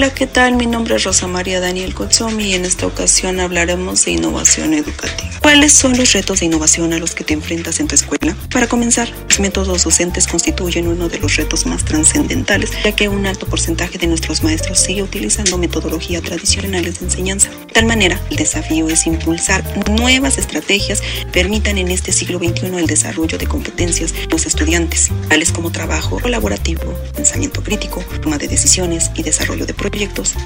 Hola, ¿qué tal? Mi nombre es Rosa María Daniel Kotsomi y en esta ocasión hablaremos de innovación educativa. ¿Cuáles son los retos de innovación a los que te enfrentas en tu escuela? Para comenzar, los métodos docentes constituyen uno de los retos más trascendentales, ya que un alto porcentaje de nuestros maestros sigue utilizando metodologías tradicionales de enseñanza. De tal manera, el desafío es impulsar nuevas estrategias que permitan en este siglo XXI el desarrollo de competencias de los estudiantes, tales como trabajo colaborativo, pensamiento crítico, toma de decisiones y desarrollo de proyectos,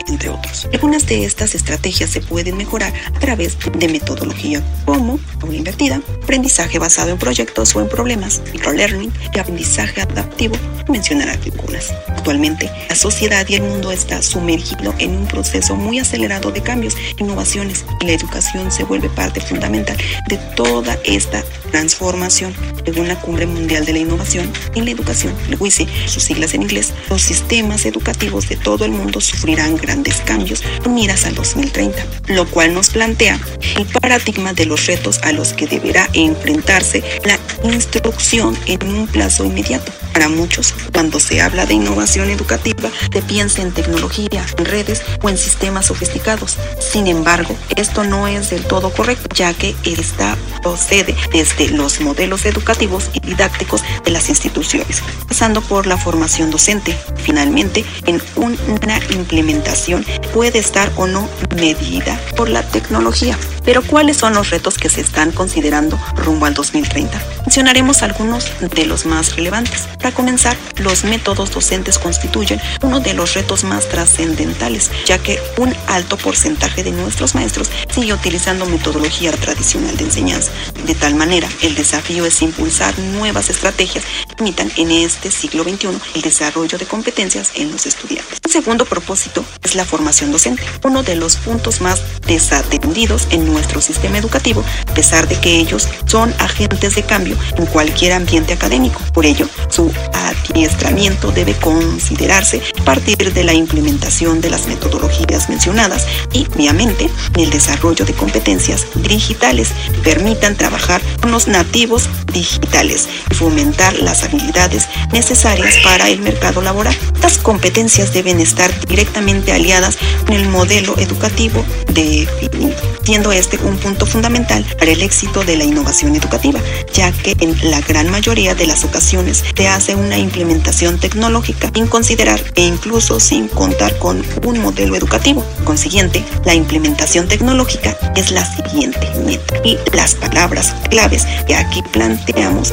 entre otros. Algunas de estas estrategias se pueden mejorar a través de metodología como aula invertida, aprendizaje basado en proyectos o en problemas, microlearning y aprendizaje adaptivo, mencionar algunas. Actualmente, la sociedad y el mundo está sumergido en un proceso muy acelerado de cambios innovaciones y la educación se vuelve parte fundamental de toda esta transformación. Según la Cumbre Mundial de la Innovación en la Educación, el WISE, sus siglas en inglés, los sistemas educativos de todo el mundo sufrirán grandes cambios con miras al 2030, lo cual nos plantea el paradigma de los retos a los que deberá enfrentarse la instrucción en un plazo inmediato. Para muchos, cuando se habla de innovación educativa, se piensa en tecnología, en redes o en sistemas sofisticados. Sin embargo, esto no es del todo correcto, ya que esta procede desde los modelos educativos y didácticos de las instituciones, pasando por la formación docente. Finalmente, en una implementación puede estar o no medida por la tecnología. Pero ¿cuáles son los retos que se están considerando rumbo al 2030? Mencionaremos algunos de los más relevantes. Para comenzar, los métodos docentes constituyen uno de los retos más trascendentales, ya que un alto porcentaje de nuestros maestros sigue utilizando metodología tradicional de enseñanza. De tal manera, el desafío es impulsar nuevas estrategias permitan en este siglo XXI el desarrollo de competencias en los estudiantes. Un segundo propósito es la formación docente, uno de los puntos más desatendidos en nuestro sistema educativo, a pesar de que ellos son agentes de cambio en cualquier ambiente académico. Por ello, su adiestramiento debe considerarse a partir de la implementación de las metodologías mencionadas y, obviamente, en el desarrollo de competencias digitales que permitan trabajar con los nativos digitales y fomentar las habilidades necesarias para el mercado laboral. Estas competencias deben estar directamente aliadas con el modelo educativo definido, siendo este un punto fundamental para el éxito de la innovación educativa, ya que en la gran mayoría de las ocasiones se hace una implementación tecnológica sin considerar e incluso sin contar con un modelo educativo. Consiguiente, la implementación tecnológica es la siguiente meta y las palabras claves que aquí planteamos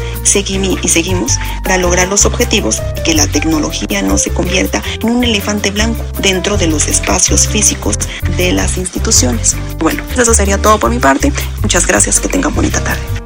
y seguimos para lograr los objetivos que la tecnología no se convierta en un elefante blanco dentro de los espacios físicos de las Bueno, eso sería todo por mi parte. Muchas gracias, que tengan bonita tarde.